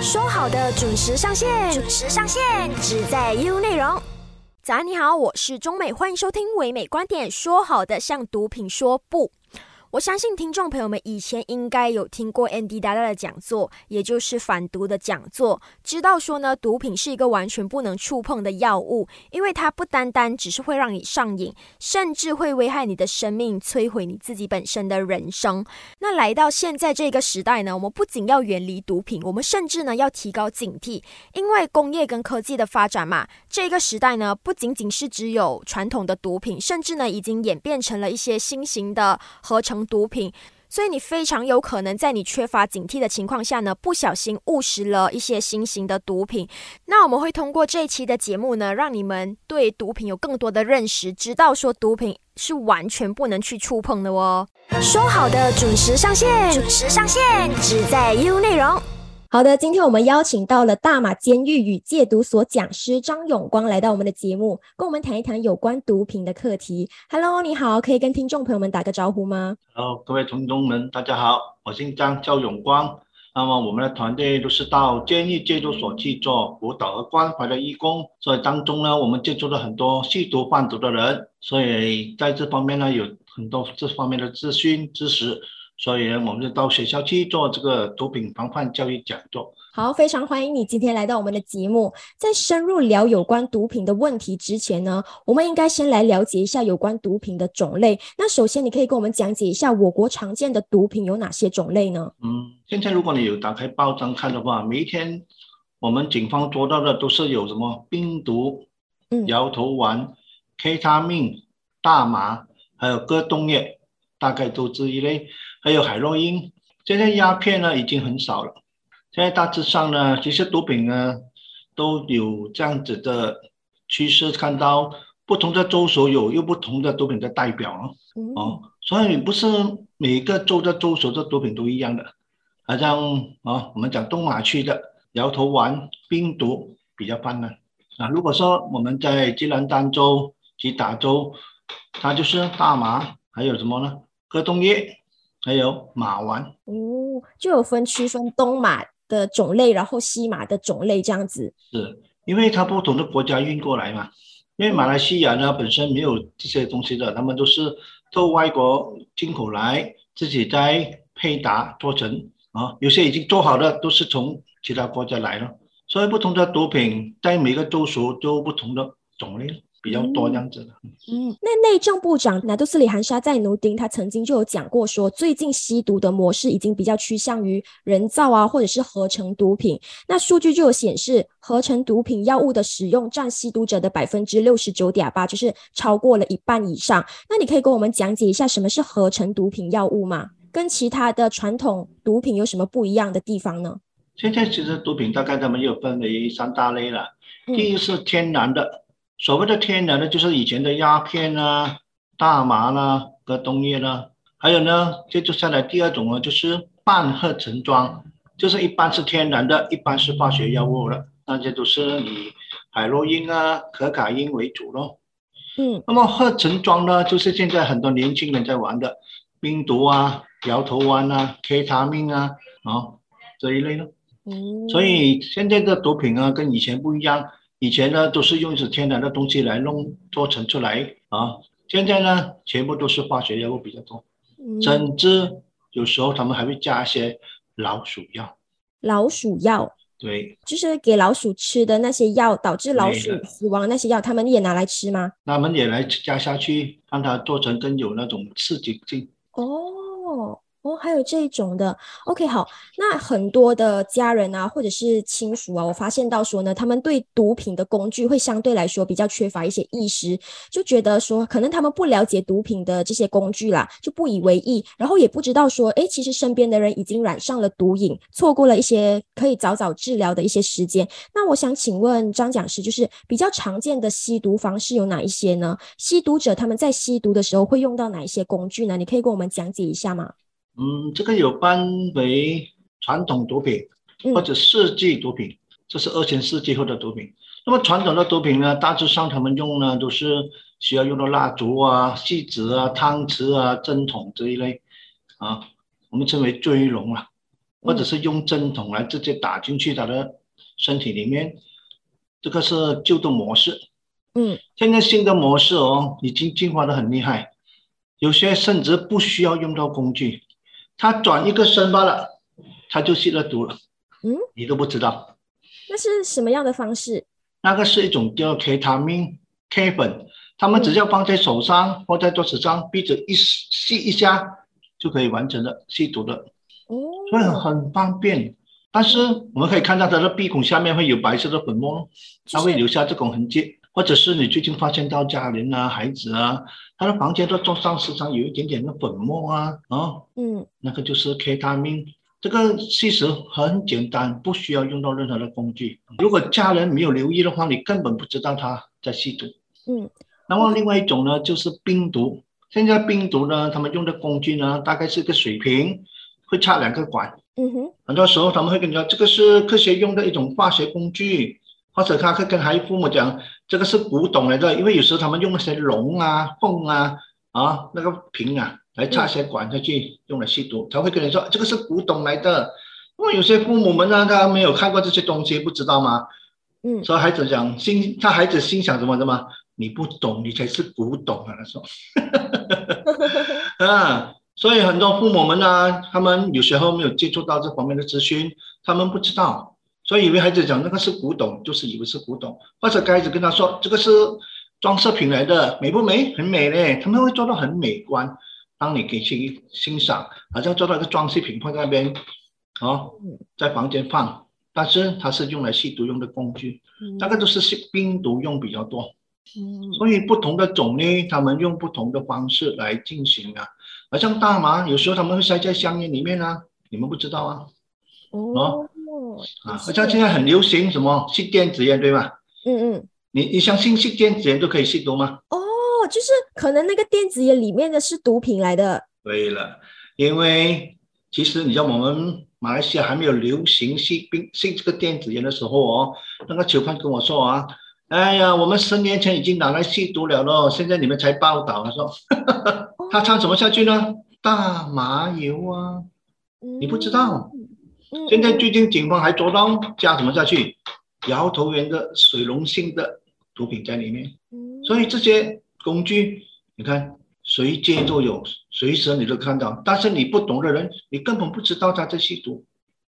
说好的准时上线，准时上线，只在 U 内容。早安，你好，我是中美，欢迎收听唯美观点。说好的向毒品说不。我相信听众朋友们以前应该有听过 Andy 大大的讲座，也就是反毒的讲座，知道说呢，毒品是一个完全不能触碰的药物，因为它不单单只是会让你上瘾，甚至会危害你的生命，摧毁你自己本身的人生。那来到现在这个时代呢，我们不仅要远离毒品，我们甚至呢要提高警惕，因为工业跟科技的发展嘛，这个时代呢不仅仅是只有传统的毒品，甚至呢已经演变成了一些新型的合成。毒品，所以你非常有可能在你缺乏警惕的情况下呢，不小心误食了一些新型的毒品。那我们会通过这一期的节目呢，让你们对毒品有更多的认识，知道说毒品是完全不能去触碰的哦。说好的准时上线，准时上线，只在 U 内容。好的，今天我们邀请到了大马监狱与戒毒所讲师张永光来到我们的节目，跟我们谈一谈有关毒品的课题。Hello，你好，可以跟听众朋友们打个招呼吗？Hello，各位听众们，大家好，我姓张，叫永光。那么我们的团队都是到监狱戒毒所去做辅导和关怀的义工，所以当中呢，我们接触了很多吸毒贩毒的人，所以在这方面呢，有很多这方面的资讯知识。所以呢，我们就到学校去做这个毒品防范教育讲座。好，非常欢迎你今天来到我们的节目。在深入聊有关毒品的问题之前呢，我们应该先来了解一下有关毒品的种类。那首先，你可以跟我们讲解一下我国常见的毒品有哪些种类呢？嗯，现在如果你有打开报章看的话，每一天我们警方捉到的都是有什么冰毒、摇头丸、K 他命、大麻，还有各冻液，大概都这一类。还有海洛因，现在鸦片呢已经很少了。现在大致上呢，其实毒品呢都有这样子的趋势，看到不同的州所有又不同的毒品的代表哦。哦，所以不是每个州的州所的毒品都一样的。好像啊，我们讲东马区的摇头丸、冰毒比较泛滥啊。如果说我们在吉兰丹州及达州，它就是大麻，还有什么呢？各冻液。还有马丸哦，就有分区分东马的种类，然后西马的种类这样子。是，因为它不同的国家运过来嘛。因为马来西亚呢本身没有这些东西的，他们都是从外国进口来，自己再配搭做成啊。有些已经做好的都是从其他国家来了，所以不同的毒品在每个州属都不同的种类。比较多这样子的，嗯，那内政部长拿督斯里汗沙在努丁，他曾经就有讲过说，最近吸毒的模式已经比较趋向于人造啊，或者是合成毒品。那数据就有显示，合成毒品药物的使用占吸毒者的百分之六十九点八，就是超过了一半以上。那你可以跟我们讲解一下什么是合成毒品药物吗？跟其他的传统毒品有什么不一样的地方呢？现在其实毒品大概他们又分为三大类了，第一是天然的。所谓的天然的，就是以前的鸦片啊、大麻啦、和冬叶啦，还有呢，接着下来第二种呢，就是半合成装，就是一般是天然的，一般是化学药物了，那些都是以海洛因啊、可卡因为主咯。嗯，那么合成装呢，就是现在很多年轻人在玩的，冰毒啊、摇头丸啊、K 他命啊，啊这一类呢。嗯，所以现在的毒品啊，跟以前不一样。以前呢，都是用一些天然的东西来弄做成出来啊。现在呢，全部都是化学药物比较多，甚至有时候他们还会加一些老鼠药。老鼠药，对，就是给老鼠吃的那些药，导致老鼠死亡那些药，他们也拿来吃吗？他们也来加下去，让它做成更有那种刺激性。哦。哦，还有这一种的，OK，好，那很多的家人啊，或者是亲属啊，我发现到说呢，他们对毒品的工具会相对来说比较缺乏一些意识，就觉得说可能他们不了解毒品的这些工具啦，就不以为意，然后也不知道说，哎，其实身边的人已经染上了毒瘾，错过了一些可以早早治疗的一些时间。那我想请问张讲师，就是比较常见的吸毒方式有哪一些呢？吸毒者他们在吸毒的时候会用到哪一些工具呢？你可以跟我们讲解一下吗？嗯，这个有分为传统毒品或者世纪毒品，这是二前世纪后的毒品。那么传统的毒品呢，大致上他们用呢都是需要用到蜡烛啊、锡纸啊、汤匙啊、针筒这一类啊，我们称为锥龙啊。或者是用针筒来直接打进去他的身体里面，这个是旧的模式。嗯，现在新的模式哦，已经进化的很厉害，有些甚至不需要用到工具，他转一个身罢了，他就吸了毒了。嗯，你都不知道。那是什么样的方式？那个是一种叫 K 他命 K 粉，他们只要放在手上或在桌子上，鼻子一吸一下就可以完成了吸毒的，哦，所以很方便。但是我们可以看到他的鼻孔下面会有白色的粉末，它会留下这种痕迹。或者是你最近发现到家人啊、孩子啊，他的房间都桌上时常有一点点的粉末啊，啊，嗯，那个就是 K 他命。这个其实很简单，不需要用到任何的工具。如果家人没有留意的话，你根本不知道他在吸毒。嗯，那么另外一种呢，就是冰毒。现在冰毒呢，他们用的工具呢，大概是个水瓶，会插两个管。嗯哼，很多时候他们会跟你说，这个是科学用的一种化学工具，或者他会跟孩子父母讲，这个是古董来的，因为有时候他们用那些龙啊、凤啊、啊那个瓶啊。来插些管下去，用来吸毒，他会跟你说这个是古董来的。因为有些父母们呢，他没有看过这些东西，不知道吗？嗯，所以孩子讲心，他孩子心想什么什么，你不懂，你才是古董啊！他说，啊，所以很多父母们呢，他们有时候没有接触到这方面的资讯，他们不知道，所以以为孩子讲那个是古董，就是以为是古董，或者孩子跟他说这个是装饰品来的，美不美？很美嘞，他们会做到很美观。当你给去欣赏，好像做到一个装饰品放在那边，哦，在房间放，但是它是用来吸毒用的工具，大概都是吸冰毒用比较多，嗯，所以不同的种类，他们用不同的方式来进行啊。好像大麻，有时候他们会塞在香烟里面啊，你们不知道啊？哦，啊，好像现在很流行什么吸电子烟，对吗？嗯嗯，你你相信吸电子烟都可以吸毒吗？哦。就是可能那个电子烟里面的是毒品来的。对了，因为其实你知道我们马来西亚还没有流行吸冰吸这个电子烟的时候哦，那个囚犯跟我说啊，哎呀，我们十年前已经拿来吸毒了咯，现在你们才报道。他说，他唱什么下去呢？大麻油啊，你不知道。现在最近警方还捉到加什么下去？摇头丸的水溶性的毒品在里面。所以这些。工具，你看随街都有，随时你都看到。但是你不懂的人，你根本不知道他在吸毒。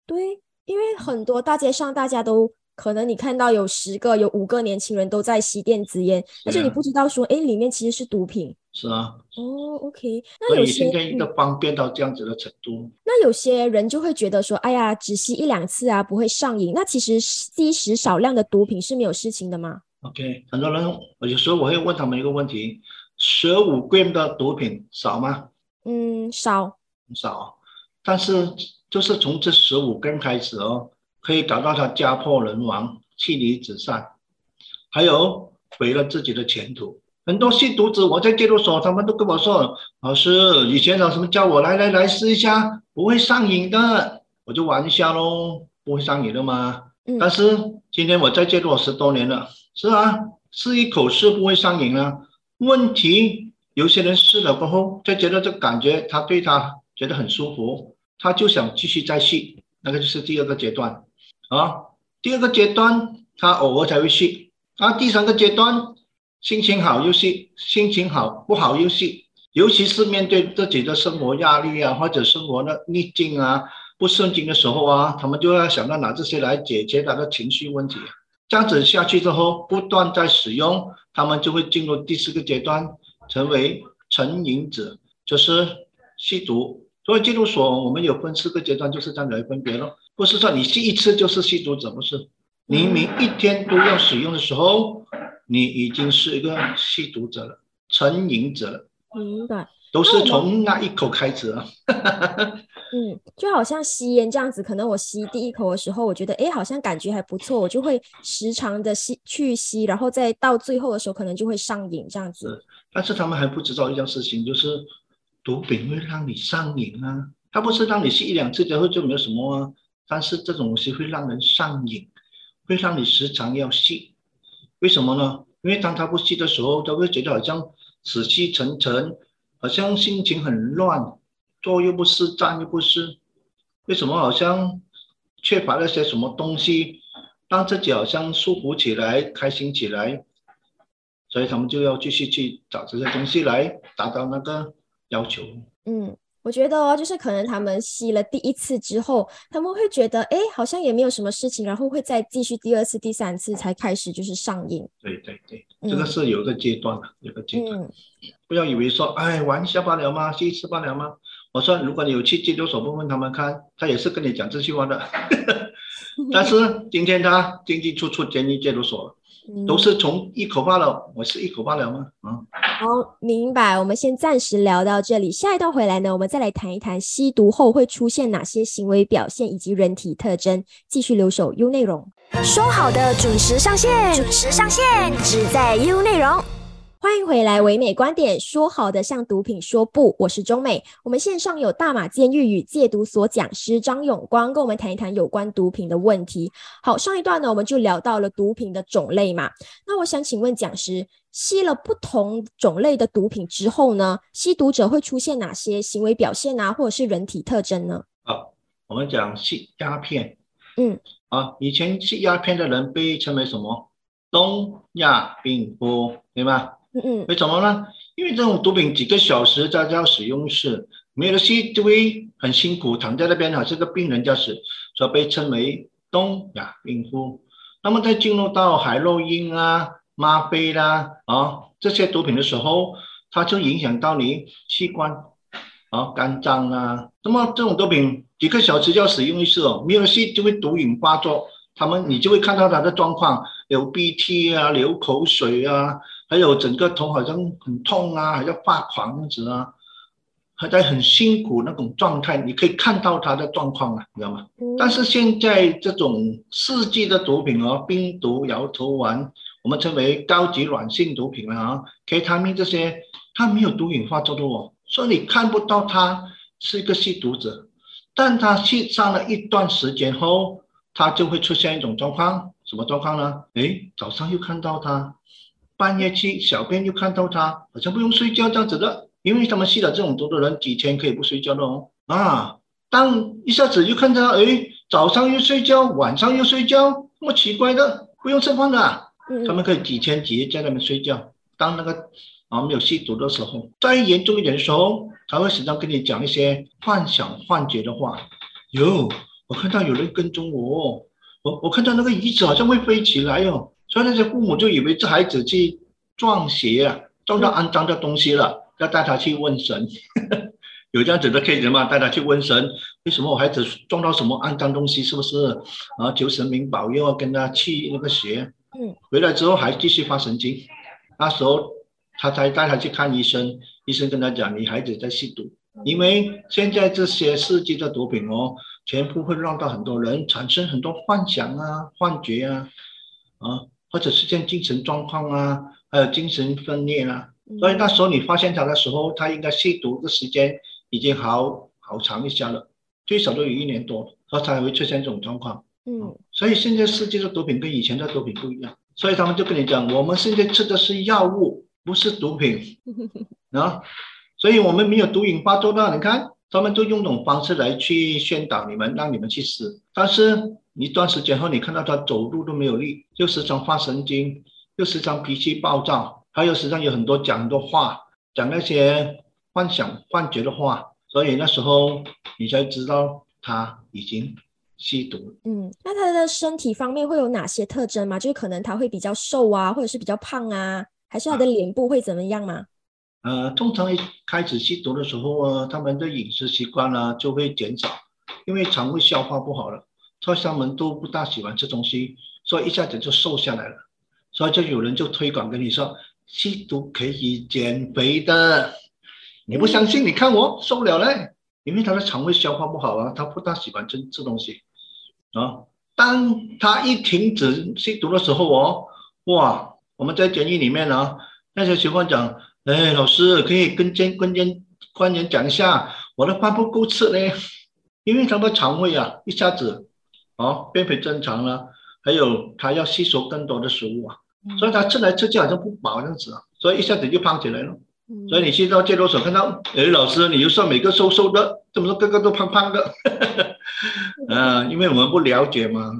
对，因为很多大街上大家都可能你看到有十个、有五个年轻人都在吸电子烟，但是你不知道说，哎，里面其实是毒品。是啊。哦，OK。那有些方便到这样子的程度。那有些人就会觉得说，哎呀，只吸一两次啊，不会上瘾。那其实吸食少量的毒品是没有事情的吗？OK，很多人有时候我会问他们一个问题：十五 gram 的毒品少吗？嗯，少，少。但是就是从这十五根开始哦，可以搞到他家破人亡、妻离子散，还有毁了自己的前途。很多吸毒者，我在戒毒所，他们都跟我说：“老师，以前老师叫我来来来试一下，不会上瘾的。”我就玩一下喽，不会上瘾的吗？但是今天我在戒毒十多年了。是啊，试一口是不会上瘾啊。问题有些人试了过后，就觉得这感觉他对他觉得很舒服，他就想继续再吸，那个就是第二个阶段啊。第二个阶段他偶尔才会吸，啊，第三个阶段心情好又吸，心情好不好又吸，尤其是面对自己的生活压力啊，或者生活的逆境啊、不顺境的时候啊，他们就要想到拿这些来解决他的情绪问题。这样子下去之后，不断在使用，他们就会进入第四个阶段，成为成瘾者，就是吸毒。所以戒毒所我们有分四个阶段，就是这样来分别咯。不是说你吸一次就是吸毒者，不是。你每一天都要使用的时候，你已经是一个吸毒者了，成瘾者了。明白。都是从那一口开始啊。嗯，就好像吸烟这样子，可能我吸第一口的时候，我觉得哎，好像感觉还不错，我就会时常的吸去吸，然后再到最后的时候，可能就会上瘾这样子。但是他们还不知道一件事情，就是毒品会让你上瘾啊。它不是让你吸一两次之后就没有什么啊，但是这种东西会让人上瘾，会让你时常要吸。为什么呢？因为当他不吸的时候，他会觉得好像死气沉沉，好像心情很乱。坐又不是，站又不是，为什么好像缺乏了些什么东西，让自己好像舒服起来、开心起来？所以他们就要继续去找这些东西来达到那个要求。嗯。我觉得哦，就是可能他们吸了第一次之后，他们会觉得哎，好像也没有什么事情，然后会再继续第二次、第三次才开始就是上瘾。对对对，这个是有个阶段的，有个阶段。不要以为说哎玩一下罢了吗？吸一次罢了吗？我说如果你有去戒毒所问问他们看，他也是跟你讲这句话的。但是今天他进进出出监狱戒毒所。都是从一口罢了，我是一口罢了吗？啊，好，明白。我们先暂时聊到这里，下一段回来呢，我们再来谈一谈吸毒后会出现哪些行为表现以及人体特征。继续留守 U 内容，说好的准时上线，准时上线，只在 U 内容。欢迎回来，唯美观点说好的向毒品说不，我是中美。我们线上有大马监狱与戒毒所讲师张永光，跟我们谈一谈有关毒品的问题。好，上一段呢，我们就聊到了毒品的种类嘛。那我想请问讲师，吸了不同种类的毒品之后呢，吸毒者会出现哪些行为表现啊，或者是人体特征呢？好，我们讲吸鸦片，嗯，啊，以前吸鸦片的人被称为什么？东亚病夫，对吗？为什么呢？因为这种毒品几个小时在家使用是没有吸就会很辛苦，躺在那边好像个病人这样子，所以被称为东亚病夫。那么在进入到海洛因啊、吗啡啦啊这些毒品的时候，它就影响到你器官啊、肝脏啊。那么这种毒品几个小时就要使用一次哦，没有吸就会毒瘾发作，他们你就会看到他的状况，流鼻涕啊、流口水啊。还有整个头好像很痛啊，还要发狂样子啊，还在很辛苦那种状态，你可以看到他的状况啊，知道吗？但是现在这种四季的毒品哦，冰毒、摇头丸，我们称为高级软性毒品了啊，K 他命这些，它没有毒瘾发作的哦，所以你看不到他是一个吸毒者，但他吸上了一段时间后，他就会出现一种状况，什么状况呢？诶，早上又看到他。半夜去小便就看到他，好像不用睡觉这样子的，因为他们吸了这种毒的人几天可以不睡觉的哦。啊，当一下子又看到，哎，早上又睡觉，晚上又睡觉，那么奇怪的，不用吃饭的，他们可以几天几夜在那边睡觉。当那个啊没有吸毒的时候，再严重一点的时候，他会时常跟你讲一些幻想幻觉的话。哟，我看到有人跟踪我，我我看到那个椅子好像会飞起来哦。所以那些父母就以为这孩子去撞邪啊，撞到肮脏的东西了，要带他去问神。有这样子的 case 吗？带他去问神，为什么我孩子撞到什么肮脏东西？是不是？啊，求神明保佑，跟他去那个邪。嗯。回来之后还继续发神经，那时候他才带他去看医生，医生跟他讲，你孩子在吸毒，因为现在这些世界的毒品哦，全部会让到很多人产生很多幻想啊、幻觉啊，啊。或者出现精神状况啊，还有精神分裂啊，所以那时候你发现他的时候，他应该吸毒的时间已经好好长一下了，最少都有一年多，他才会出现这种状况。嗯，所以现在世界的毒品跟以前的毒品不一样，所以他们就跟你讲，我们现在吃的是药物，不是毒品 啊，所以我们没有毒瘾发作的，你看。他们都用这种方式来去宣导你们，让你们去死。但是一段时间后，你看到他走路都没有力，又时常发神经，又时常脾气暴躁，还有时常有很多讲很多话，讲那些幻想幻觉的话。所以那时候你才知道他已经吸毒。嗯，那他的身体方面会有哪些特征吗？就是可能他会比较瘦啊，或者是比较胖啊，还是他的脸部会怎么样吗？呃，通常一开始吸毒的时候啊，他们的饮食习惯呢就会减少，因为肠胃消化不好了，所以他们都不大喜欢吃东西，所以一下子就瘦下来了。所以就有人就推广跟你说，吸毒可以减肥的。你不相信？你看我瘦了嘞，因为他的肠胃消化不好啊，他不大喜欢吃吃东西啊。当他一停止吸毒的时候哦，哇，我们在监狱里面呢，那些情况讲。哎，老师可以跟监跟监官员讲一下，我的饭不够吃呢，因为他的肠胃啊一下子哦变回正常了，还有他要吸收更多的食物啊，所以他吃来吃去好像不饱这样子啊，所以一下子就胖起来了。所以你去到戒毒所看到，哎，老师，你又说每个瘦瘦的，怎么说个个都胖胖的？嗯，因为我们不了解嘛。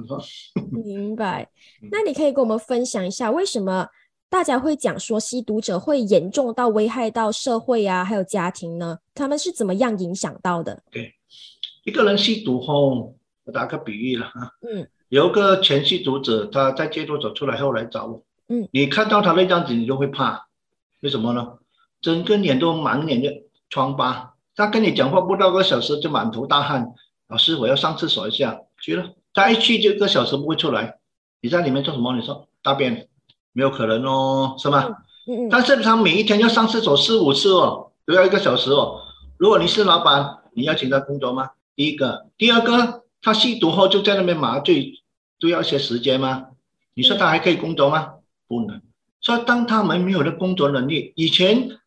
明白。那你可以跟我们分享一下，为什么大家会讲说吸毒者会严重到危害到社会啊，还有家庭呢？他们是怎么样影响到的？对，一个人吸毒后，我打个比喻了啊。嗯。有个前吸毒者，他在戒毒所出来后来找我。嗯。你看到他那样子，你就会怕，为什么呢？整个脸都满脸的疮疤，他跟你讲话不到个小时就满头大汗。老师，我要上厕所一下，去了，他一去就一个小时不会出来。你在里面做什么？你说大便，没有可能哦，是吧？嗯嗯。但是他每一天要上厕所四五次哦，都要一个小时哦。如果你是老板，你要请他工作吗？第一个，第二个，他吸毒后就在那边麻醉，都要一些时间吗？你说他还可以工作吗？不能。所以当他们没有了工作能力，以前。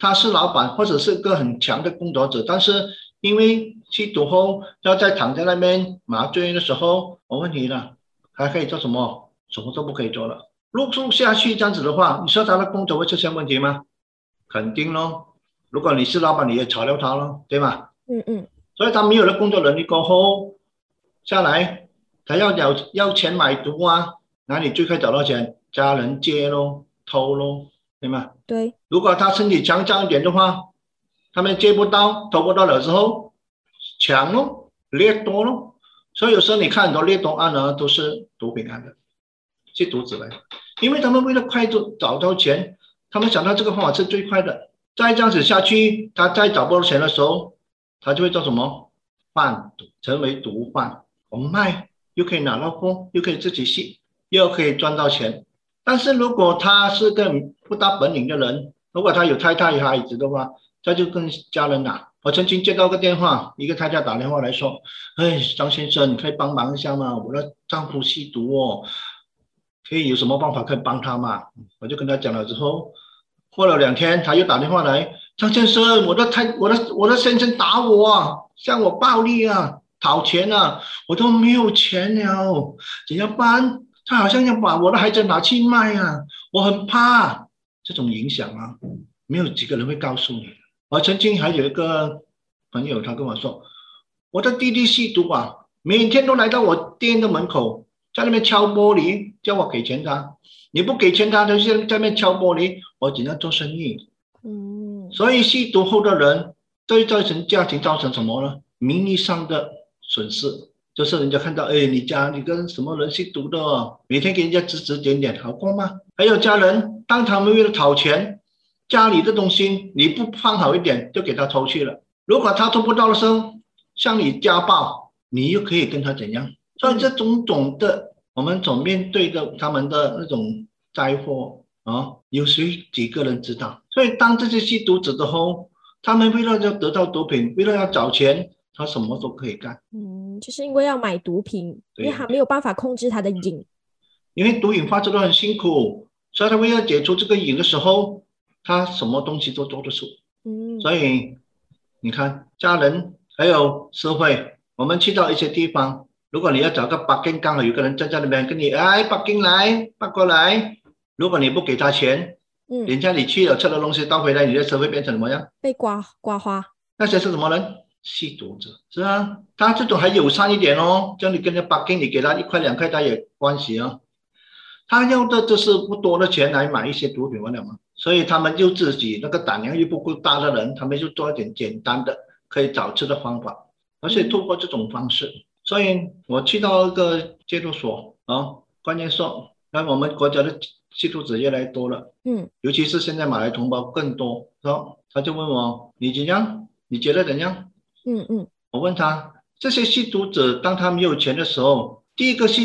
他是老板或者是个很强的工作者，但是因为吸毒后要在躺在那边麻醉的时候，我问你了，还可以做什么？什么都不可以做了。露宿下去这样子的话，你说他的工作会出现问题吗？肯定咯。如果你是老板，你也炒掉他咯，对吗？嗯嗯。所以他没有了工作能力过后，下来他要要要钱买毒啊，哪里最快找到钱？家人借咯，偷咯。对吗？对。如果他身体强壮一点的话，他们借不到、偷不到了之后，抢咯，掠夺咯。所以有时候你看很多掠夺案呢，都是毒品案的，吸毒子来的。因为他们为了快速找到钱，他们想到这个方法是最快的。再这样子下去，他再找不到钱的时候，他就会做什么？贩毒，成为毒贩。我们卖又可以拿到货，又可以自己吸，又可以赚到钱。但是如果他是个不大本领的人，如果他有太太有孩子的话，他就跟家人打。我曾经接到个电话，一个太太打电话来说：“哎，张先生，你可以帮忙一下吗？我的丈夫吸毒哦，可以有什么办法可以帮他吗？”我就跟他讲了之后，过了两天，他又打电话来：“张先生，我的太我的我的先生打我，向我暴力啊，讨钱啊，我都没有钱了，怎么办？”他好像要把我的孩子拿去卖啊！我很怕这种影响啊，没有几个人会告诉你。我曾经还有一个朋友，他跟我说，我的弟弟吸毒啊，每天都来到我店的门口，在那边敲玻璃，叫我给钱他。你不给钱他，他就在那边敲玻璃。我只能做生意。嗯。所以吸毒后的人，对造成家庭造成什么呢？名义上的损失。就是人家看到，哎，你家你跟什么人吸毒的？每天给人家指指点点，好过吗？还有家人，当他们为了讨钱，家里的东西你不放好一点，就给他偷去了。如果他偷不到的时候，向你家暴，你又可以跟他怎样？所以这种种的，我们所面对的他们的那种灾祸啊，有谁几个人知道？所以当这些吸毒者的后，他们为了要得到毒品，为了要找钱。他什么都可以干，嗯，就是因为要买毒品，因为他没有办法控制他的瘾，因为毒瘾发作都很辛苦，所以他为了解除这个瘾的时候，他什么东西都做得出，嗯，所以你看家人还有社会，我们去到一些地方，如果你要找个八根，刚好有个人站在那边跟你，哎，八根来，八过来，如果你不给他钱，嗯，人家你去了吃的东西倒回来，你的社会变成什么样？被刮刮花，那些是什么人？吸毒者是啊，他这种还友善一点哦，叫你跟着八给，你给他一块两块，他也关系啊。他要的就是不多的钱来买一些毒品，完了嘛？所以他们就自己那个胆量又不够大的人，他们就做一点简单的可以找吃的方法，而且通过这种方式。所以我去到一个戒毒所啊，关键说，那我们国家的吸毒者越来越多了，嗯，尤其是现在马来同胞更多，说他就问我，你怎样？你觉得怎样？嗯嗯，我问他这些吸毒者，当他没有钱的时候，第一个是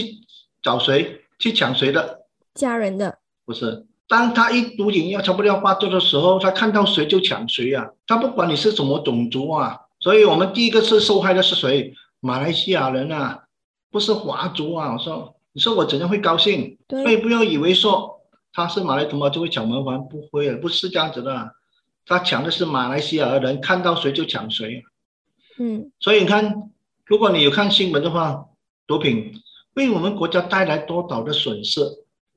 找谁去抢谁的？家人的不是。当他一毒瘾要差不多要发作的时候，他看到谁就抢谁呀。他不管你是什么种族啊，所以我们第一个是受害的是谁？马来西亚人啊，不是华族啊。我说，你说我怎样会高兴？所以不要以为说他是马来同胞就会抢门环，不会，不是这样子的。他抢的是马来西亚人，看到谁就抢谁。嗯，所以你看，如果你有看新闻的话，毒品为我们国家带来多少的损失，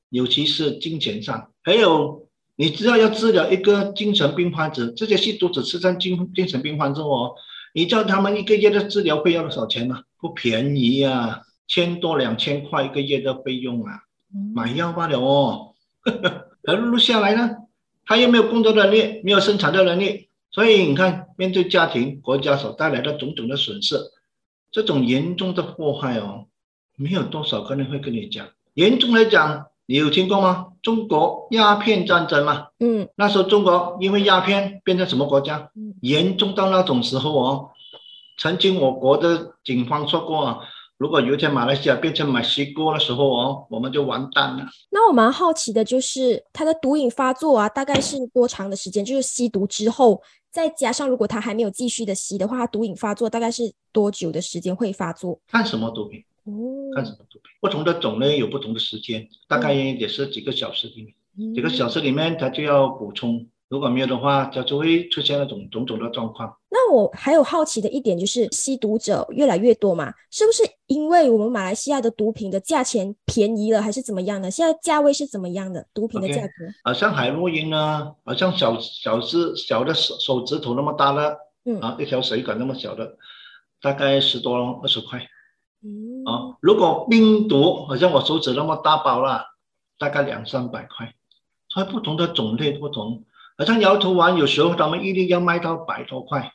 尤其是金钱上，还有你知道要治疗一个精神病患者，这些吸毒者是上精精神病患者哦，你知道他们一个月的治疗费要多少钱吗？不便宜啊，千多两千块一个月的费用啊，买药罢了哦。而录下来呢，他又没有工作能力，没有生产的能力，所以你看，面对家庭、国家所带来的种种的损失，这种严重的祸害哦，没有多少个人会跟你讲。严重来讲。你有听过吗？中国鸦片战争吗？嗯，那时候中国因为鸦片变成什么国家？严重到那种时候哦。曾经我国的警方说过啊，如果有一天马来西亚变成墨西哥的时候哦，我们就完蛋了。那我蛮好奇的就是，他的毒瘾发作啊，大概是多长的时间？就是吸毒之后，再加上如果他还没有继续的吸的话，毒瘾发作大概是多久的时间会发作？看什么毒品哦？看什么毒品？不同的种类有不同的时间，大概也是几个小时里面，几个小时里面他就要补充，如果没有的话，就就会出现那种种种的状况。那我还有好奇的一点就是，吸毒者越来越多嘛，是不是因为我们马来西亚的毒品的价钱便宜了，还是怎么样呢？现在价位是怎么样的？毒品的价格？好像海洛因呢，好像小小指小的手手指头那么大的，嗯啊，一条水管那么小的，大概十多二十块。嗯啊，如果冰毒好像我手指那么大包了，大概两三百块，所以不同的种类不同。好像摇头丸，有时候他们一粒要卖到百多块，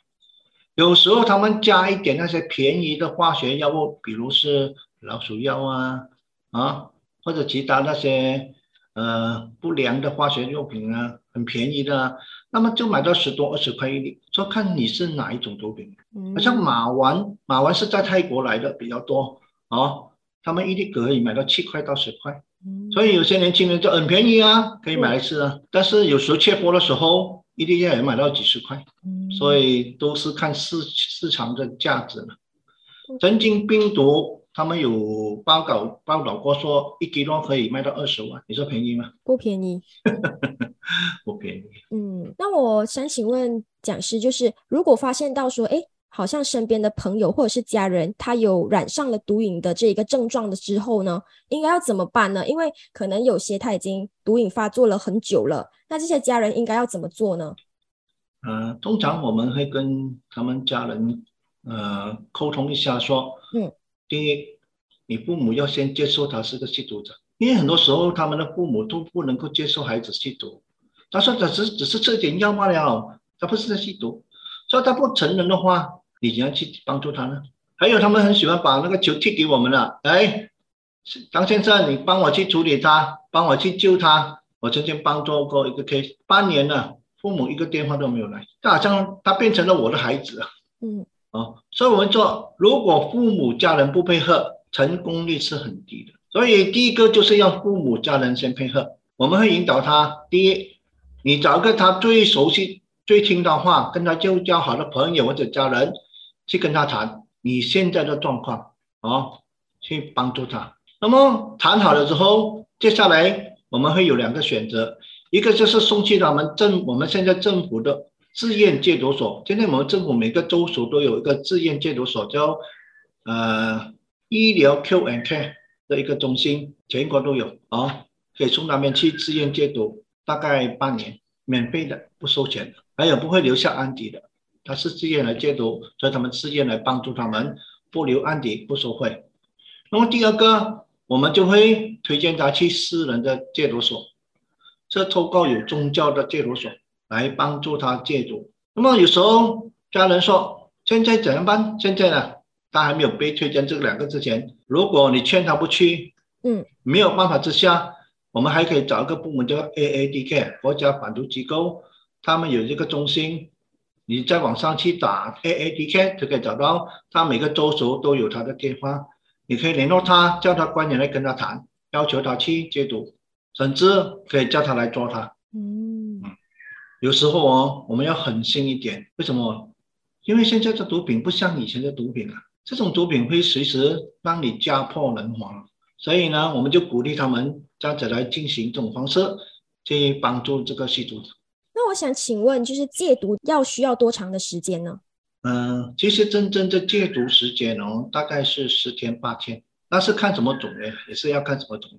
有时候他们加一点那些便宜的化学药物，比如是老鼠药啊，啊，或者其他那些呃不良的化学药品啊，很便宜的。那么就买到十多二十块一粒，说看你是哪一种毒品。好像马丸，马丸是在泰国来的比较多哦，他们一粒可以买到七块到十块，所以有些年轻人就很便宜啊，可以买来吃啊。但是有时候缺货的时候，一粒也买到几十块，所以都是看市市场的价值了。神经病毒。他们有报告报道过说，一斤多可以卖到二十万，你说便宜吗？不便宜，不便宜。嗯，那我想请问讲师，就是如果发现到说，哎，好像身边的朋友或者是家人，他有染上了毒瘾的这一个症状的之后呢，应该要怎么办呢？因为可能有些他已经毒瘾发作了很久了，那这些家人应该要怎么做呢？嗯，通常我们会跟他们家人呃沟通一下，说，嗯。第一，你父母要先接受他是个吸毒者，因为很多时候他们的父母都不能够接受孩子吸毒。他说只是只是吃点药罢了，他不是在吸毒。所以他不承认的话，你怎样去帮助他呢？还有他们很喜欢把那个球踢给我们了，哎，张先生，你帮我去处理他，帮我去救他。我曾经帮助过一个 case，半年了，父母一个电话都没有来，就好像他变成了我的孩子啊。嗯。哦，所以我们说，如果父母家人不配合，成功率是很低的。所以第一个就是要父母家人先配合。我们会引导他，第一，你找个他最熟悉、最听的话，跟他就交好的朋友或者家人，去跟他谈你现在的状况，哦，去帮助他。那么谈好了之后，接下来我们会有两个选择，一个就是送去他们政，我们现在政府的。自愿戒毒所，现在我们政府每个州属都有一个自愿戒毒所，叫呃医疗 Q and K 的一个中心，全国都有啊，可以送他们去自愿戒毒，大概半年，免费的，不收钱的，还有不会留下案底的，他是自愿来戒毒，所以他们自愿来帮助他们，不留案底，不收费。那么第二个，我们就会推荐他去私人的戒毒所，这透过有宗教的戒毒所。来帮助他戒毒。那么有时候家人说：“现在怎么办？”现在呢，他还没有被推荐这两个之前，如果你劝他不去，嗯，没有办法之下，我们还可以找一个部门叫 AADK 国家反毒机构，他们有一个中心，你在网上去打 AADK 就可以找到，他每个州属都有他的电话，你可以联络他，叫他官员来跟他谈，要求他去戒毒，甚至可以叫他来抓他。嗯有时候哦，我们要狠心一点。为什么？因为现在的毒品不像以前的毒品啊，这种毒品会随时让你家破人亡。所以呢，我们就鼓励他们这样子来进行这种方式去帮助这个吸毒者。那我想请问，就是戒毒要需要多长的时间呢？嗯，其实真正的戒毒时间哦，大概是十天八天，那是看什么种类，也是要看什么种类。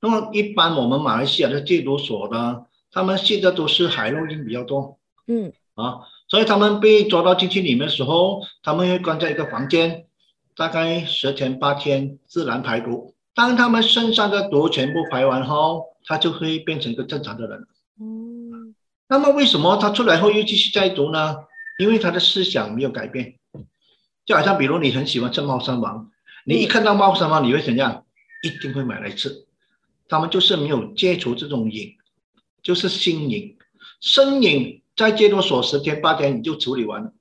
那么一般我们马来西亚的戒毒所呢？他们吸的都是海洛因比较多，嗯啊，所以他们被抓到进去里面的时候，他们会关在一个房间，大概十天八天自然排毒。当他们身上的毒全部排完后，他就会变成一个正常的人。嗯那么为什么他出来后又继续再读呢？因为他的思想没有改变，就好像比如你很喜欢吃猫山王，你一看到猫山王你会怎样？一定会买来吃。他们就是没有戒除这种瘾，就是心瘾，身瘾在戒毒所十天八天你就处理完了。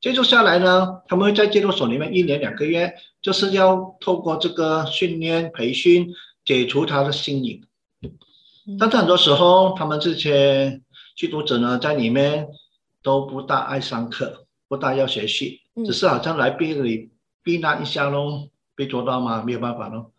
接触下来呢，他们会在戒毒所里面一年两个月，就是要透过这个训练培训解除他的心瘾。但是很多时候，他们这些吸毒者呢，在里面都不大爱上课，不大要学习，嗯只是好像来避里避难一下喽，被捉到嘛，没有办法喽。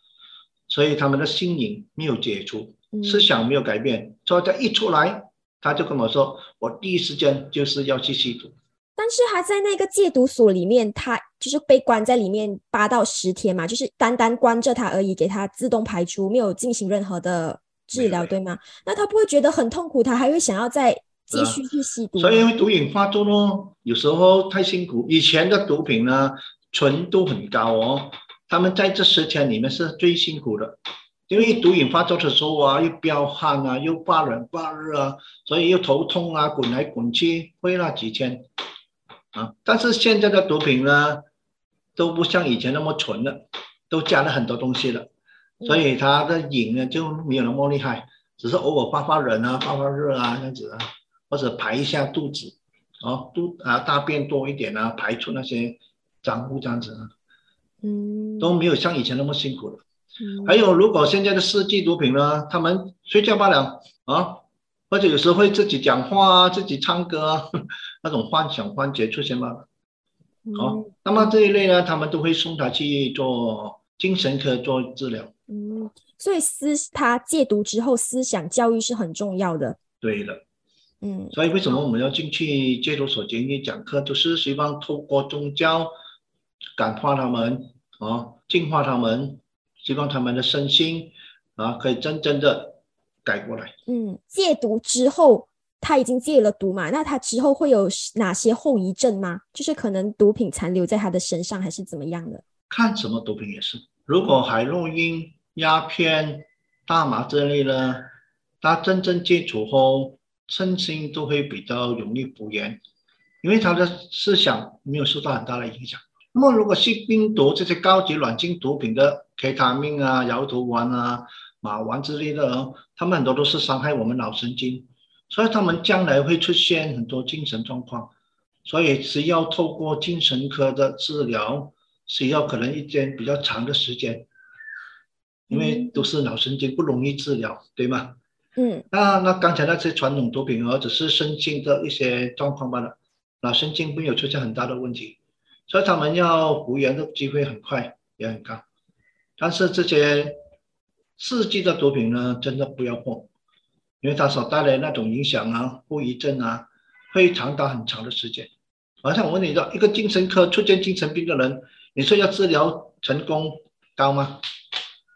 所以他们的心瘾没有解除，嗯思想没有改变，所以他一出来，他就跟我说，我第一时间就是要去吸毒。但是他在那个戒毒所里面，他就是被关在里面八到十天嘛，就是单单关着他而已，给他自动排出，没有进行任何的治疗，对吗？那他不会觉得很痛苦，他还会想要再继续去吸毒吗？所以会毒瘾发作咯，有时候太辛苦。以前的毒品呢，纯度很高哦，他们在这十天里面是最辛苦的，因为毒瘾发作的时候啊，又飙汗啊，又发冷发热啊，所以又头痛啊，滚来滚去，会那几天啊。但是现在的毒品呢，都不像以前那么纯了，都加了很多东西了，所以他的瘾呢就没有那么厉害，只是偶尔发发冷啊，发发热啊这样子啊。或者排一下肚子，哦，肚啊大便多一点啊，排出那些脏物这样子啊，嗯，都没有像以前那么辛苦了。嗯还有，如果现在的四季毒品呢，他们睡觉罢了啊，或者有时会自己讲话啊，自己唱歌啊，那种幻想幻觉出现罢了。哦嗯，那么这一类呢，他们都会送他去做精神科做治疗。嗯，所以思他戒毒之后，思想教育是很重要的。对的。嗯所以为什么我们要进去戒毒所监狱讲课，就是希望透过宗教感化他们，啊，净化他们，希望他们的身心啊可以真正的改过来。嗯，戒毒之后他已经戒了毒嘛，那他之后会有哪些后遗症吗？就是可能毒品残留在他的身上，还是怎么样的？看什么毒品也是，如果海洛因、鸦片、大麻这类呢，他真正戒除后，身心都会比较容易复原，因为他的思想没有受到很大的影响。那么，如果是冰毒这些高级软性毒品的 K 他命啊、摇头丸啊、马丸之类的哦，他们很多都是伤害我们脑神经，所以他们将来会出现很多精神状况，所以只要透过精神科的治疗，需要可能一间比较长的时间，因为都是脑神经不容易治疗，对吗？嗯那那刚才那些传统毒品，或者是身心的一些状况罢了，脑神经没有出现很大的问题，所以他们要复原的机会很快，也很高。但是这些刺激的毒品呢，真的不要碰，因为它所带来的那种影响啊、后遗症啊，会长达很长的时间。好像我问你的，一个精神科出现精神病的人，你说要治疗成功高吗？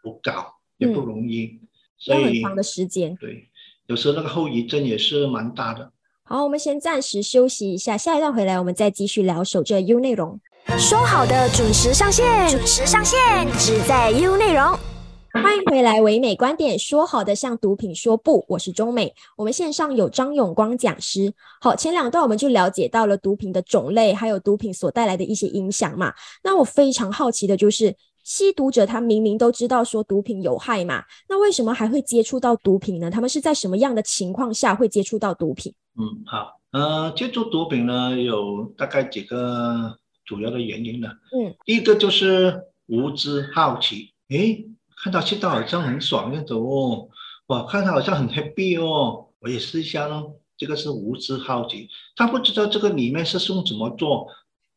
不高，也不容易。所以要很长的时间。对，有时候那个后遗症也是蛮大的。好，我们先暂时休息一下，下一段回来我们再继续聊守着 U 内容。说好的准时上线，准时上线，只在 U 内容。欢迎回来，唯美观点，说好的向毒品说不，我是中美。我们线上有张永光讲师。好，前两段我们就了解到了毒品的种类，还有毒品所带来的一些影响嘛。那我非常好奇的就是，吸毒者他明明都知道说毒品有害嘛，那为什么还会接触到毒品呢？他们是在什么样的情况下会接触到毒品？嗯，好，呃，接触毒品呢有大概几个主要的原因呢。嗯，第一个就是无知好奇，诶，看到吸到好像很爽那种哦，哇，看他好像很 happy 哦，我也试一下咯。这个是无知好奇，他不知道这个里面是用怎么做，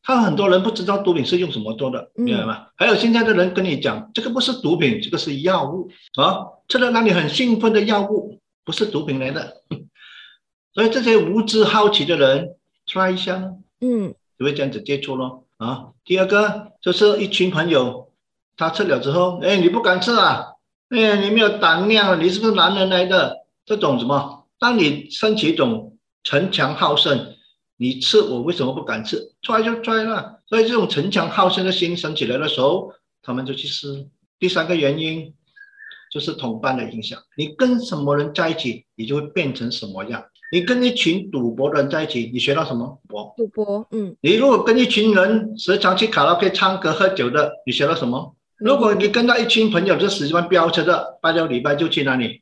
他很多人不知道毒品是用什么做的，嗯明白吗？还有现在的人跟你讲，这个不是毒品，这个是药物啊，吃了让你很兴奋的药物，不是毒品来的。所以这些无知好奇的人，try 一下呢，嗯就会这样子接触咯。啊，第二个就是一群朋友，他吃了之后，哎，你不敢吃啊？哎，你没有胆量啊，你是不是男人来的？这种什么当你升起一种逞强好胜，你吃我为什么不敢吃？拽就拽了。所以这种逞强好胜的心升起来的时候，他们就去吃。第三个原因就是同伴的影响。你跟什么人在一起，你就会变成什么样。你跟一群赌博的人在一起，你学到什么？博赌博，嗯。你如果跟一群人时常去卡拉 OK 唱歌喝酒的，你学到什么？如果你跟到一群朋友就喜欢飙车的，拜六礼拜就去哪里？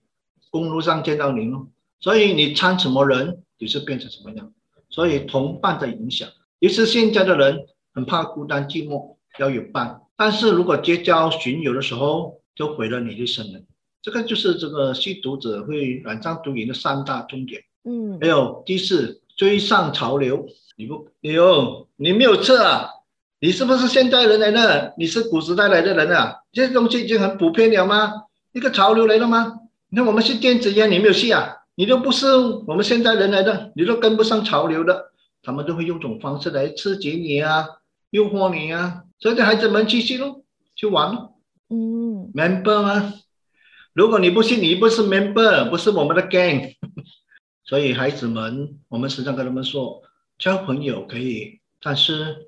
公路上见到你咯。所以你参什么人，你是变成什么样。所以同伴的影响，于是现在的人很怕孤单寂寞，要有伴。但是如果结交群友的时候，就毁了你一生了。这个就是这个吸毒者会染上毒瘾的三大重点。嗯，还有第四，追上潮流。你不，你有，你没有测啊？你是不是现代人来的？你是古时代来的人啊？这些东西已经很普遍了吗？一个潮流来了吗？你看我们是电子烟，你没有吸啊？你都不是我们现在人来的，你都跟不上潮流的。他们就会用种方式来刺激你啊，诱惑你啊。所以孩子们继续咯，去玩咯。嗯，member 吗？如果你不信，你不是 member，不是我们的 gang。所以孩子们，我们时常跟他们说，交朋友可以，但是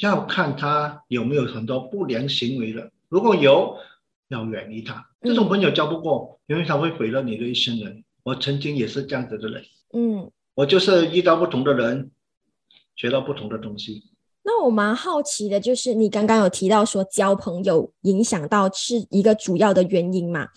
要看他有没有很多不良行为的。如果有，要远离他。这种朋友交不过，因为他会毁了你的一生人。我曾经也是这样子的人。嗯，我就是遇到不同的人，学到不同的东西。那我蛮好奇的，就是你刚刚有提到说交朋友影响到是一个主要的原因嘛？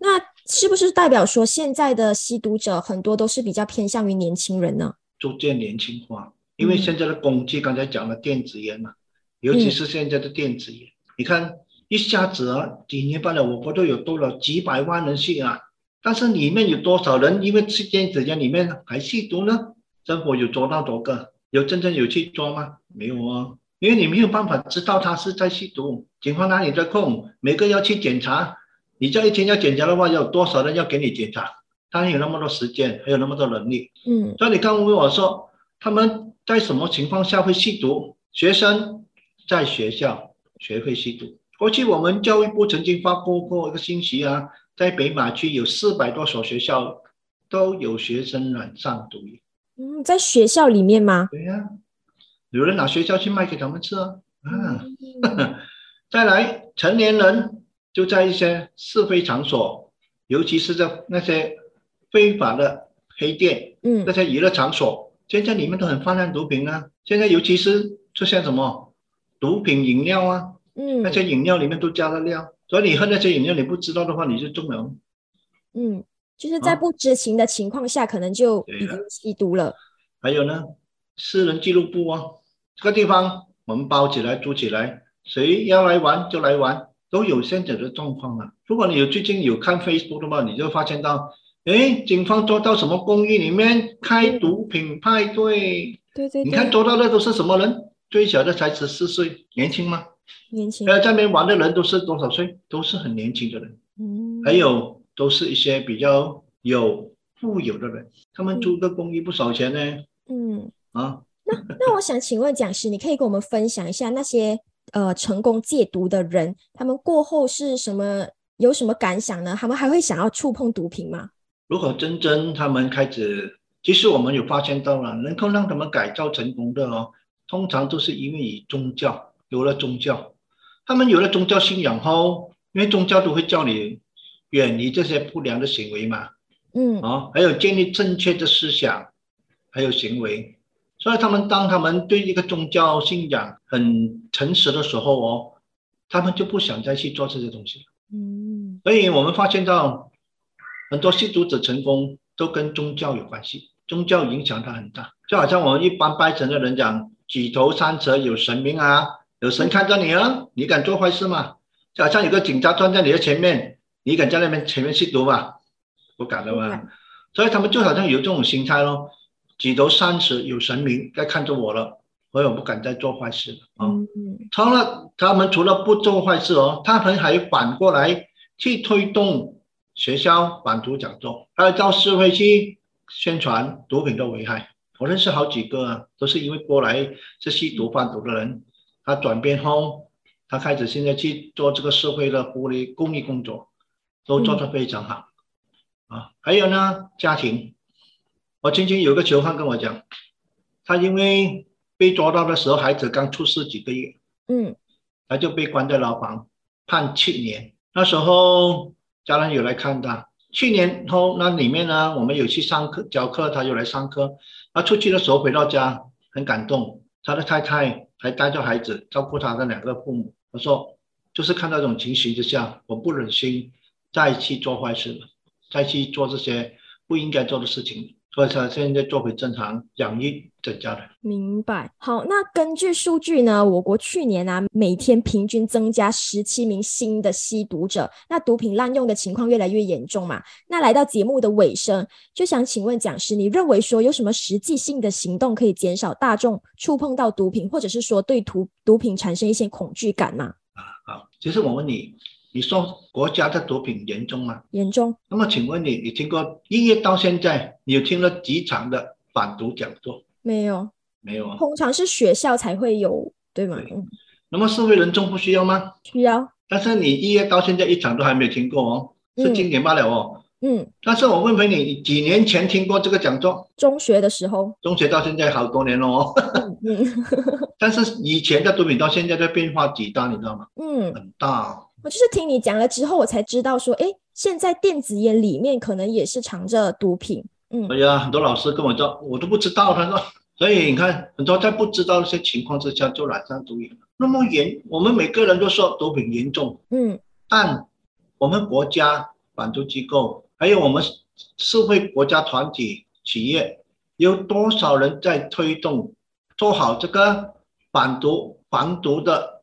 那是不是代表说现在的吸毒者很多都是比较偏向于年轻人呢？逐渐年轻化，因为现在的工具刚才讲了电子烟嘛，尤其是现在的电子烟，你看一下子啊，几年半了，我国都有多了几百万人吸啊，但是里面有多少人因为吃电子烟里面还吸毒呢？政府有捉到多个？有真正有去抓吗？没有啊，因为你没有办法知道他是在吸毒。警方哪里在控？每个要去检查，你这一天要检查的话，有多少人要给你检查？当然有那么多时间，还有那么多能力。嗯，所以你刚问我说，他们在什么情况下会吸毒？学生在学校学会吸毒。过去我们教育部曾经发布过一个信息啊，在北马区有四百多所学校都有学生染上毒瘾。嗯，在学校里面吗？对呀，有人拿学校去卖给他们吃啊。啊，再来，成年人就在一些是非场所，尤其是在那些非法的黑店，嗯，那些娱乐场所，现在里面都很泛滥毒品啊。现在尤其是出现什么毒品饮料啊，嗯，那些饮料里面都加了料，所以你喝那些饮料，你不知道的话，你就中了。嗯。就是在不知情的情况下，可能就已经吸毒了。还有呢，私人俱乐部啊，这个地方我们包起来、租起来，谁要来玩就来玩，都有现在的状况啊。如果你有最近有看 Facebook 的话，你就发现到，哎，警方抓到什么公寓里面开毒品派对？对对。你看抓到的都是什么人？最小的才十四岁，年轻吗？年轻。呃，在那边玩的人都是多少岁？都是很年轻的人。嗯。还有。都是一些比较有富有的人，他们租个公寓不少钱呢。嗯啊，那那我想请问讲师，你可以跟我们分享一下那些呃成功戒毒的人，他们过后是什么有什么感想呢？他们还会想要触碰毒品吗？如果真正他们开始，其实我们有发现到了，能够让他们改造成功的哦，通常都是因为以宗教有了宗教，他们有了宗教信仰后，因为宗教都会叫你。远离这些不良的行为嘛，嗯，啊，还有建立正确的思想，还有行为，所以他们当他们对一个宗教信仰很诚实的时候哦，他们就不想再去做这些东西了。嗯，所以我们发现到很多吸毒者成功都跟宗教有关系，宗教影响他很大，就好像我们一般拜神的人讲举头三尺有神明啊，有神看着你啊，你敢做坏事吗？就好像有个警察站在你的前面。你敢在那边前面吸毒吗？不敢的嘛。所以他们就好像有这种心态咯，举头三尺有神明在看着我了，所以我不敢再做坏事了啊。除了他们除了不做坏事哦，他们还反过来去推动学校反毒讲座，还有到社会去宣传毒品的危害。我认识好几个啊，都是因为过来是吸毒贩毒的人，他转变后，他开始现在去做这个社会的福利公益工作。都做得非常好，啊，还有呢，家庭我曾经有个囚犯跟我讲，他因为被抓到的时候，孩子刚出世几个月，嗯，他就被关在牢房，判七年。那时候家人有来看他，去年后那里面呢，我们有去上课教课，他有来上课。他出去的时候回到家，很感动，他的太太还带着孩子照顾他的两个父母。我说，就是看到这种情形之下，我不忍心再去做坏事了，再去做这些不应该做的事情。所以他现在做回正常，养育增加了。明白。好，那根据数据呢，我国去年啊，每天平均增加十七名新的吸毒者，那毒品滥用的情况越来越严重嘛。那来到节目的尾声，就想请问讲师，你认为说有什么实际性的行动可以减少大众触碰到毒品，或者是说对毒毒品产生一些恐惧感吗？啊，好，其实我问你。你说国家的毒品严重吗？严重。那么请问你，你听过一月到现在，你有听了几场的反毒讲座？没有，没有啊。通常是学校才会有，对吗？嗯。那么社会人众不需要吗？需要。但是你一月到现在一场都还没有听过哦，是今年罢了哦。嗯。但是我问回你，几年前听过这个讲座？中学的时候。中学到现在好多年了哦。嗯。但是以前的毒品到现在的变化极大，你知道吗？嗯。很大。我就是听你讲了之后，我才知道说，哎，现在电子烟里面可能也是藏着毒品。嗯，对呀，很多老师跟我说，我都不知道。他说，所以你看，很多在不知道一些情况之下就染上毒瘾了。那么严，我们每个人都说毒品严重。嗯，但我们国家反毒机构，还有我们社会国家团体企业，有多少人在推动做好这个反毒防毒的？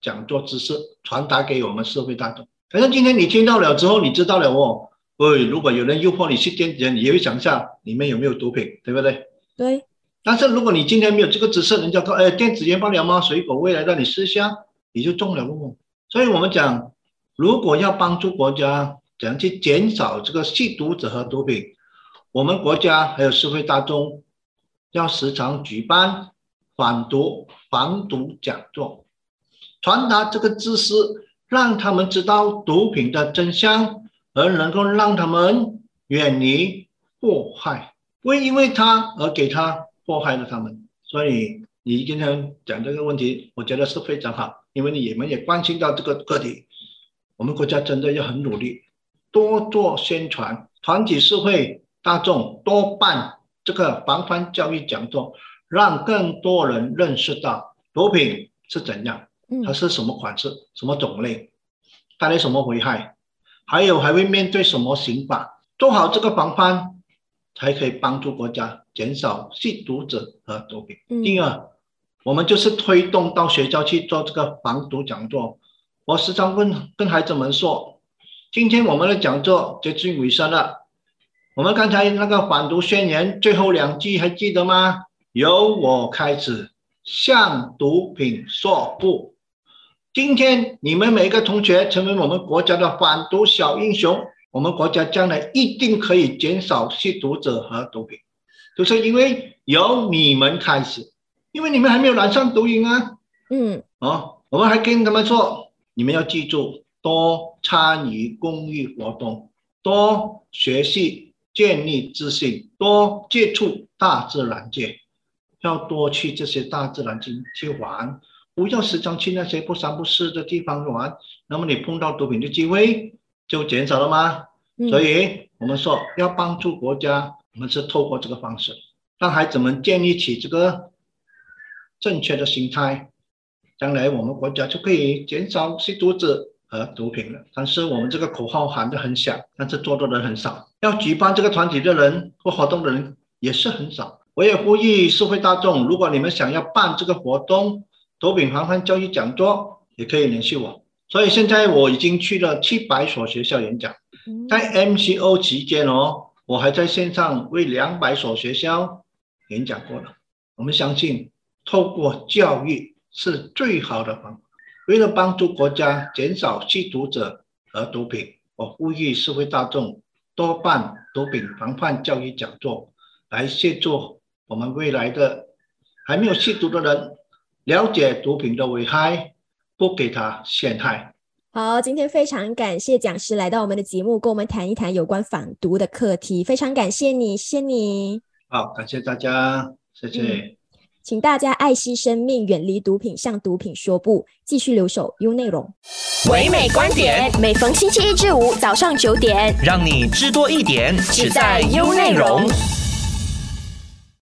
讲座知识传达给我们社会大众。反正今天你听到了之后，你知道了哦。喂，如果有人诱惑你去电子烟，你也会想一下里面有没有毒品，对不对？对。但是如果你今天没有这个知识，人家说哎，电子烟不了吗？水果味来的，你试一下，你就中了哦。所以我们讲，如果要帮助国家怎样去减少这个吸毒者和毒品，我们国家还有社会大众要时常举办反毒防毒讲座。传达这个知识，让他们知道毒品的真相，而能够让他们远离祸害，不会因为他而给他祸害了他们。所以你今天讲这个问题，我觉得是非常好，因为你们也关心到这个个体。我们国家真的要很努力，多做宣传，团体社会大众多办这个防范教育讲座，让更多人认识到毒品是怎样。它是什么款式、什么种类，带来什么危害，还有还会面对什么刑法？做好这个防范，才可以帮助国家减少吸毒者和毒品。第二，我们就是推动到学校去做这个防毒讲座。我时常问跟孩子们说，今天我们的讲座接近尾声了，我们刚才那个反毒宣言最后两句还记得吗？由我开始向毒品说不。今天你们每个同学成为我们国家的反毒小英雄，我们国家将来一定可以减少吸毒者和毒品，就是因为由你们开始，因为你们还没有染上毒瘾啊。嗯，哦，我们还跟他们说，你们要记住，多参与公益活动，多学习建立自信，多接触大自然界，要多去这些大自然去去玩。不要时常去那些不三不四的地方玩，那么你碰到毒品的机会就减少了吗？所以我们说要帮助国家，我们是透过这个方式，让孩子们建立起这个正确的心态，将来我们国家就可以减少吸毒者和毒品了。但是我们这个口号喊得很响，但是做的人很少。要举办这个团体的人或活动的人也是很少。我也呼吁社会大众，如果你们想要办这个活动，毒品防范教育讲座也可以联系我，所以现在我已经去了七百所学校演讲，在 MCO 期间哦，我还在线上为两百所学校演讲过了。我们相信，透过教育是最好的方法。为了帮助国家减少吸毒者和毒品，我呼吁社会大众多办毒品防范教育讲座，来协助我们未来的还没有吸毒的人。了解毒品的危害，不给他陷害。好，今天非常感谢讲师来到我们的节目，跟我们谈一谈有关反毒的课题。非常感谢你，谢谢你。好，感谢大家，谢谢。请大家爱惜生命，远离毒品，向毒品说不，继续留守 U 内容。唯美观点，每逢星期一至五早上九点，让你知多一点，只在 U 内容。